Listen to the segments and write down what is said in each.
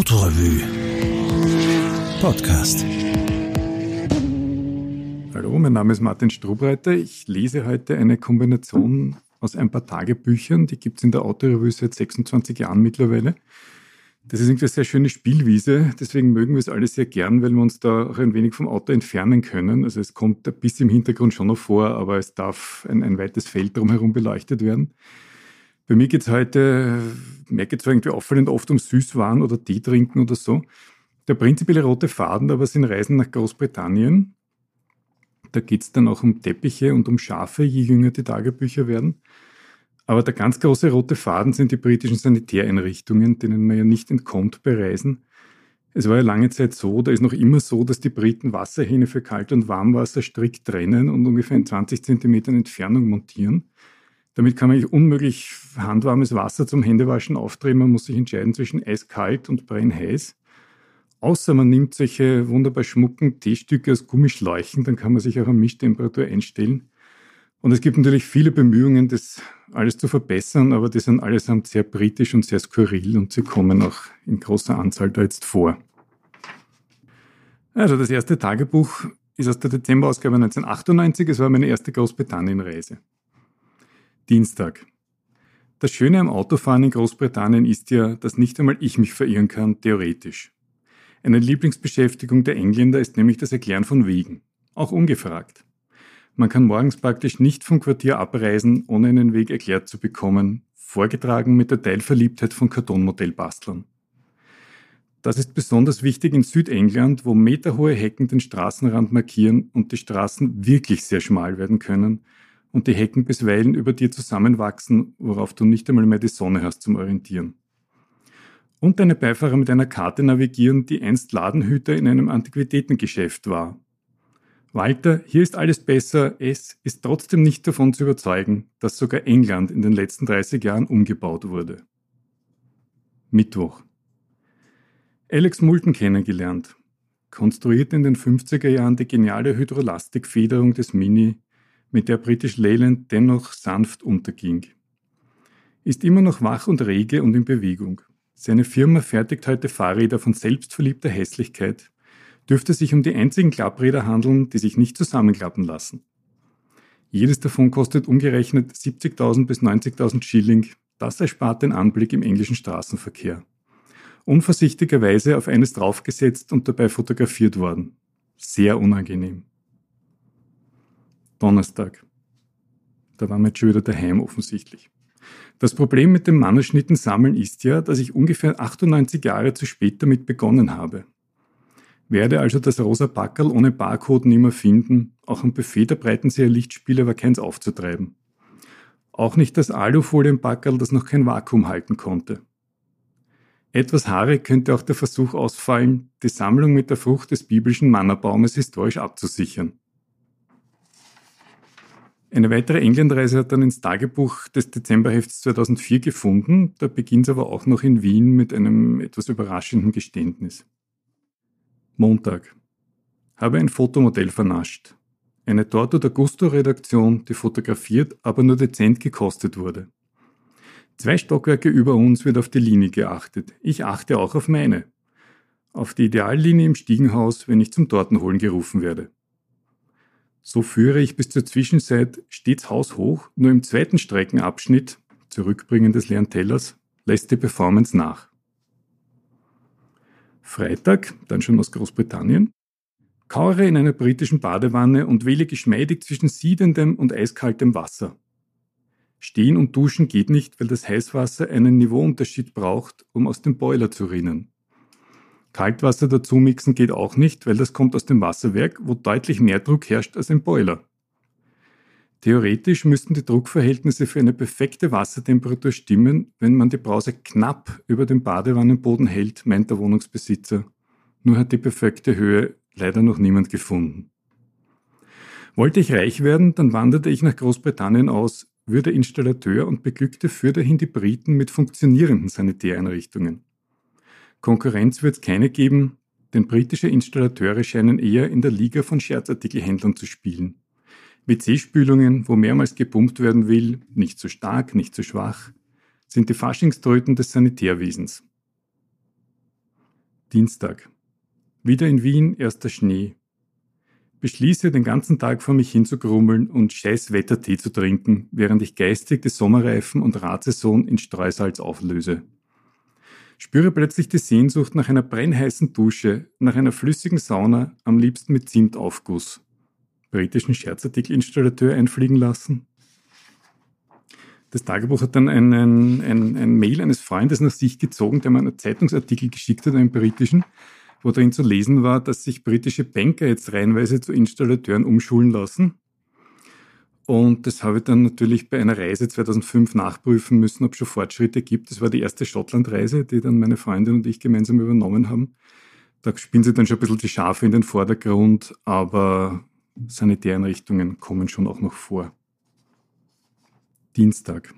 Autorevue Podcast. Hallo, mein Name ist Martin Strubreiter. Ich lese heute eine Kombination aus ein paar Tagebüchern. Die gibt es in der Autorevue seit 26 Jahren mittlerweile. Das ist irgendwie eine sehr schöne Spielwiese, deswegen mögen wir es alle sehr gern, weil wir uns da auch ein wenig vom Auto entfernen können. Also es kommt ein bisschen im Hintergrund schon noch vor, aber es darf ein, ein weites Feld drumherum beleuchtet werden. Bei mir geht es heute, merke ich zwar irgendwie auffallend oft um Süßwaren oder Tee trinken oder so. Der prinzipielle rote Faden aber sind Reisen nach Großbritannien. Da geht es dann auch um Teppiche und um Schafe, je jünger die Tagebücher werden. Aber der ganz große rote Faden sind die britischen Sanitäreinrichtungen, denen man ja nicht entkommt bei Reisen. Es war ja lange Zeit so, da ist noch immer so, dass die Briten Wasserhähne für Kalt- und Warmwasser strikt trennen und ungefähr in 20 Zentimetern Entfernung montieren. Damit kann man unmöglich handwarmes Wasser zum Händewaschen aufdrehen. Man muss sich entscheiden zwischen eiskalt und brennheiß. Außer man nimmt solche wunderbar schmucken Teestücke aus Gummischläuchen, dann kann man sich auch an Mischtemperatur einstellen. Und es gibt natürlich viele Bemühungen, das alles zu verbessern, aber die sind allesamt sehr britisch und sehr skurril und sie kommen auch in großer Anzahl da jetzt vor. Also das erste Tagebuch ist aus der Dezemberausgabe 1998. Es war meine erste Großbritannien-Reise. Dienstag. Das Schöne am Autofahren in Großbritannien ist ja, dass nicht einmal ich mich verirren kann, theoretisch. Eine Lieblingsbeschäftigung der Engländer ist nämlich das Erklären von Wegen, auch ungefragt. Man kann morgens praktisch nicht vom Quartier abreisen, ohne einen Weg erklärt zu bekommen, vorgetragen mit der Teilverliebtheit von Kartonmodellbastlern. Das ist besonders wichtig in Südengland, wo meterhohe Hecken den Straßenrand markieren und die Straßen wirklich sehr schmal werden können und die Hecken bisweilen über dir zusammenwachsen, worauf du nicht einmal mehr die Sonne hast zum Orientieren. Und deine Beifahrer mit einer Karte navigieren, die einst Ladenhüter in einem Antiquitätengeschäft war Walter, hier ist alles besser, es ist trotzdem nicht davon zu überzeugen, dass sogar England in den letzten 30 Jahren umgebaut wurde. Mittwoch. Alex Moulton kennengelernt. Konstruiert in den 50er Jahren die geniale Hydrolastikfederung des Mini, mit der British Leyland dennoch sanft unterging. Ist immer noch wach und rege und in Bewegung. Seine Firma fertigt heute Fahrräder von selbstverliebter Hässlichkeit, dürfte sich um die einzigen Klappräder handeln, die sich nicht zusammenklappen lassen. Jedes davon kostet umgerechnet 70.000 bis 90.000 Schilling. Das erspart den Anblick im englischen Straßenverkehr. Unvorsichtigerweise auf eines draufgesetzt und dabei fotografiert worden. Sehr unangenehm. Donnerstag. Da waren wir jetzt schon wieder daheim offensichtlich. Das Problem mit dem Mannerschnitten sammeln ist ja, dass ich ungefähr 98 Jahre zu spät damit begonnen habe. Werde also das rosa Packerl ohne Barcode nimmer finden. Auch am Buffet der Breitenseer Lichtspiele war keins aufzutreiben. Auch nicht das Alufolienpackerl, das noch kein Vakuum halten konnte. Etwas haarig könnte auch der Versuch ausfallen, die Sammlung mit der Frucht des biblischen Mannerbaumes historisch abzusichern. Eine weitere Englandreise hat dann ins Tagebuch des Dezemberhefts 2004 gefunden, da beginnt es aber auch noch in Wien mit einem etwas überraschenden Geständnis. Montag. Habe ein Fotomodell vernascht. Eine Torto der Gusto-Redaktion, die fotografiert, aber nur dezent gekostet wurde. Zwei Stockwerke über uns wird auf die Linie geachtet. Ich achte auch auf meine. Auf die Ideallinie im Stiegenhaus, wenn ich zum Tortenholen gerufen werde. So führe ich bis zur Zwischenzeit stets haushoch, nur im zweiten Streckenabschnitt, Zurückbringen des leeren Tellers, lässt die Performance nach. Freitag, dann schon aus Großbritannien. Kauere in einer britischen Badewanne und wähle geschmeidig zwischen siedendem und eiskaltem Wasser. Stehen und duschen geht nicht, weil das Heißwasser einen Niveauunterschied braucht, um aus dem Boiler zu rinnen. Kaltwasser dazu mixen geht auch nicht, weil das kommt aus dem Wasserwerk, wo deutlich mehr Druck herrscht als im Boiler. Theoretisch müssten die Druckverhältnisse für eine perfekte Wassertemperatur stimmen, wenn man die Brause knapp über dem Badewannenboden hält, meint der Wohnungsbesitzer. Nur hat die perfekte Höhe leider noch niemand gefunden. Wollte ich reich werden, dann wanderte ich nach Großbritannien aus, würde Installateur und beglückte für dahin die Briten mit funktionierenden Sanitäreinrichtungen. Konkurrenz wird es keine geben, denn britische Installateure scheinen eher in der Liga von Scherzartikelhändlern zu spielen. WC-Spülungen, wo mehrmals gepumpt werden will, nicht zu stark, nicht zu schwach, sind die Faschingströten des Sanitärwesens. Dienstag. Wieder in Wien erster Schnee. Beschließe, den ganzen Tag vor mich hinzugrummeln und scheiß Wettertee zu trinken, während ich geistig die Sommerreifen und Radsaison in Streusalz auflöse. Spüre plötzlich die Sehnsucht nach einer brennheißen Dusche, nach einer flüssigen Sauna, am liebsten mit Zimtaufguss. Britischen Scherzartikelinstallateur einfliegen lassen? Das Tagebuch hat dann einen, ein, ein Mail eines Freundes nach sich gezogen, der mir einen Zeitungsartikel geschickt hat, einen britischen, wo darin zu lesen war, dass sich britische Banker jetzt reihenweise zu Installateuren umschulen lassen. Und das habe ich dann natürlich bei einer Reise 2005 nachprüfen müssen, ob es schon Fortschritte gibt. Das war die erste Schottlandreise, die dann meine Freundin und ich gemeinsam übernommen haben. Da spielen sie dann schon ein bisschen die Schafe in den Vordergrund, aber Sanitäreinrichtungen kommen schon auch noch vor. Dienstag.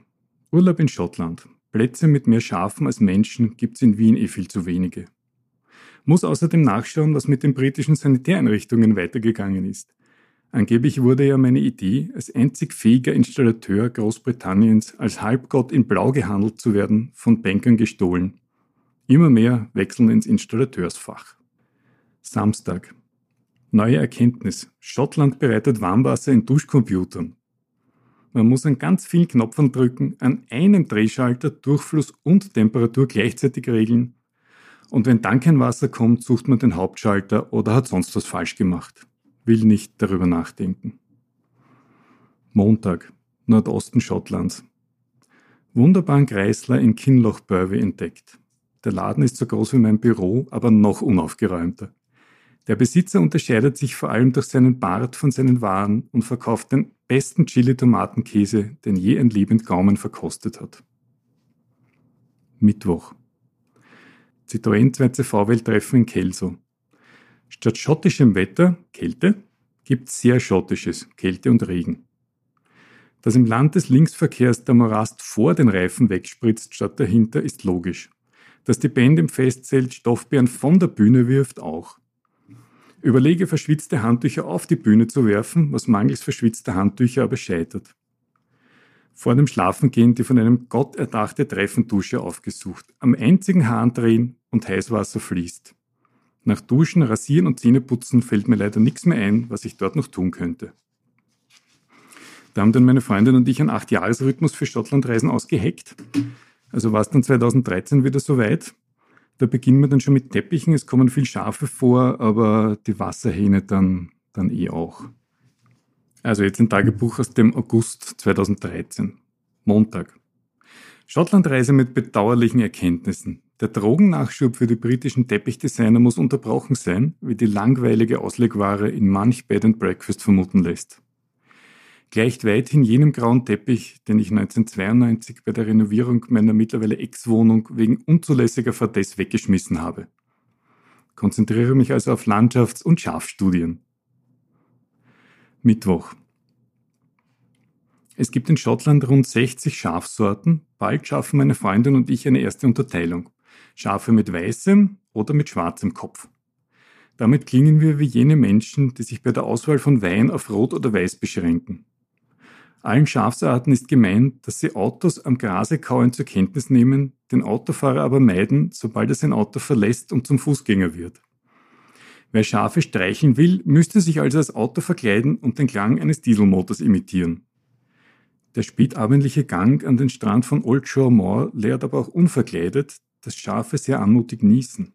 Urlaub in Schottland. Plätze mit mehr Schafen als Menschen gibt es in Wien eh viel zu wenige. Muss außerdem nachschauen, was mit den britischen Sanitäreinrichtungen weitergegangen ist. Angeblich wurde ja meine Idee, als einzig fähiger Installateur Großbritanniens als Halbgott in Blau gehandelt zu werden, von Bankern gestohlen. Immer mehr wechseln ins Installateursfach. Samstag. Neue Erkenntnis. Schottland bereitet Warmwasser in Duschcomputern. Man muss an ganz vielen Knopfen drücken, an einem Drehschalter Durchfluss und Temperatur gleichzeitig regeln. Und wenn dann kein Wasser kommt, sucht man den Hauptschalter oder hat sonst was falsch gemacht. Will nicht darüber nachdenken. Montag, Nordosten Schottlands. Wunderbaren Kreisler in Kinloch Burvey entdeckt. Der Laden ist so groß wie mein Büro, aber noch unaufgeräumter. Der Besitzer unterscheidet sich vor allem durch seinen Bart von seinen Waren und verkauft den besten Chili-Tomatenkäse, den je ein liebend Gaumen verkostet hat. Mittwoch. Citroën 2CV-Treffen in Kelso. Statt schottischem Wetter, Kälte, gibt es sehr schottisches, Kälte und Regen. Dass im Land des Linksverkehrs der Morast vor den Reifen wegspritzt statt dahinter, ist logisch. Dass die Band im Festzelt Stoffbeeren von der Bühne wirft, auch. Überlege, verschwitzte Handtücher auf die Bühne zu werfen, was mangels verschwitzter Handtücher aber scheitert. Vor dem Schlafengehen die von einem Gott erdachte Treffendusche aufgesucht, am einzigen Hahn drehen und Heißwasser fließt. Nach Duschen, Rasieren und Zähneputzen fällt mir leider nichts mehr ein, was ich dort noch tun könnte. Da haben dann meine Freundin und ich einen Acht-Jahres-Rhythmus für Schottlandreisen ausgeheckt. Also war es dann 2013 wieder soweit. Da beginnen wir dann schon mit Teppichen, es kommen viel Schafe vor, aber die Wasserhähne dann, dann eh auch. Also jetzt ein Tagebuch aus dem August 2013. Montag. Schottlandreise mit bedauerlichen Erkenntnissen. Der Drogennachschub für die britischen Teppichdesigner muss unterbrochen sein, wie die langweilige Auslegware in manch Bed and Breakfast vermuten lässt gleicht weithin jenem grauen Teppich, den ich 1992 bei der Renovierung meiner mittlerweile Ex-Wohnung wegen unzulässiger Verdes weggeschmissen habe. Konzentriere mich also auf Landschafts- und Schafstudien. Mittwoch. Es gibt in Schottland rund 60 Schafsorten. Bald schaffen meine Freundin und ich eine erste Unterteilung. Schafe mit weißem oder mit schwarzem Kopf. Damit klingen wir wie jene Menschen, die sich bei der Auswahl von Wein auf Rot oder Weiß beschränken. Allen Schafsarten ist gemeint, dass sie Autos am Grase kauen zur Kenntnis nehmen, den Autofahrer aber meiden, sobald er sein Auto verlässt und zum Fußgänger wird. Wer Schafe streicheln will, müsste sich also als Auto verkleiden und den Klang eines Dieselmotors imitieren. Der spätabendliche Gang an den Strand von Old Shore Moor lehrt aber auch unverkleidet, dass Schafe sehr anmutig niesen.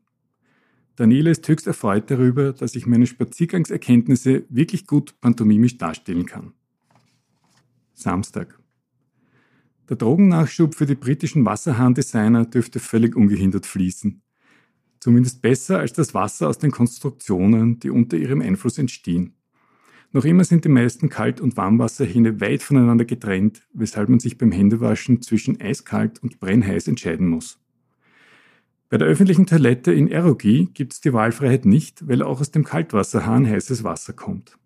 Daniela ist höchst erfreut darüber, dass ich meine Spaziergangserkenntnisse wirklich gut pantomimisch darstellen kann. Samstag. Der Drogennachschub für die britischen Wasserhahndesigner dürfte völlig ungehindert fließen. Zumindest besser als das Wasser aus den Konstruktionen, die unter ihrem Einfluss entstehen. Noch immer sind die meisten Kalt- und Warmwasserhähne weit voneinander getrennt, weshalb man sich beim Händewaschen zwischen eiskalt und brennheiß entscheiden muss. Bei der öffentlichen Toilette in Erogi gibt es die Wahlfreiheit nicht, weil auch aus dem Kaltwasserhahn heißes Wasser kommt.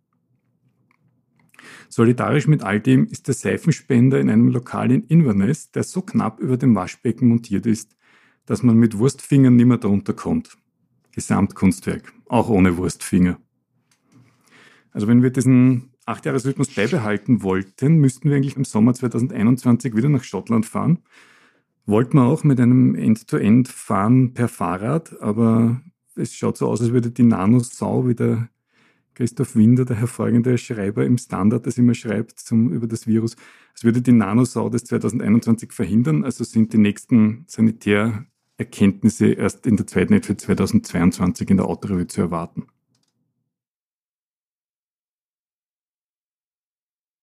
Solidarisch mit all dem ist der Seifenspender in einem Lokal in Inverness, der so knapp über dem Waschbecken montiert ist, dass man mit Wurstfingern nimmer darunter kommt. Gesamtkunstwerk, auch ohne Wurstfinger. Also wenn wir diesen Achtjahresrhythmus beibehalten wollten, müssten wir eigentlich im Sommer 2021 wieder nach Schottland fahren. Wollten wir auch mit einem End-to-End -End fahren per Fahrrad, aber es schaut so aus, als würde die Nanosau, wie der Christoph Winder, der hervorragende Schreiber im Standard, das immer schreibt zum, über das Virus, als würde die Nanosau das 2021 verhindern. Also sind die nächsten Sanitärerkenntnisse erst in der zweiten Hälfte 2022 in der Autorevue zu erwarten.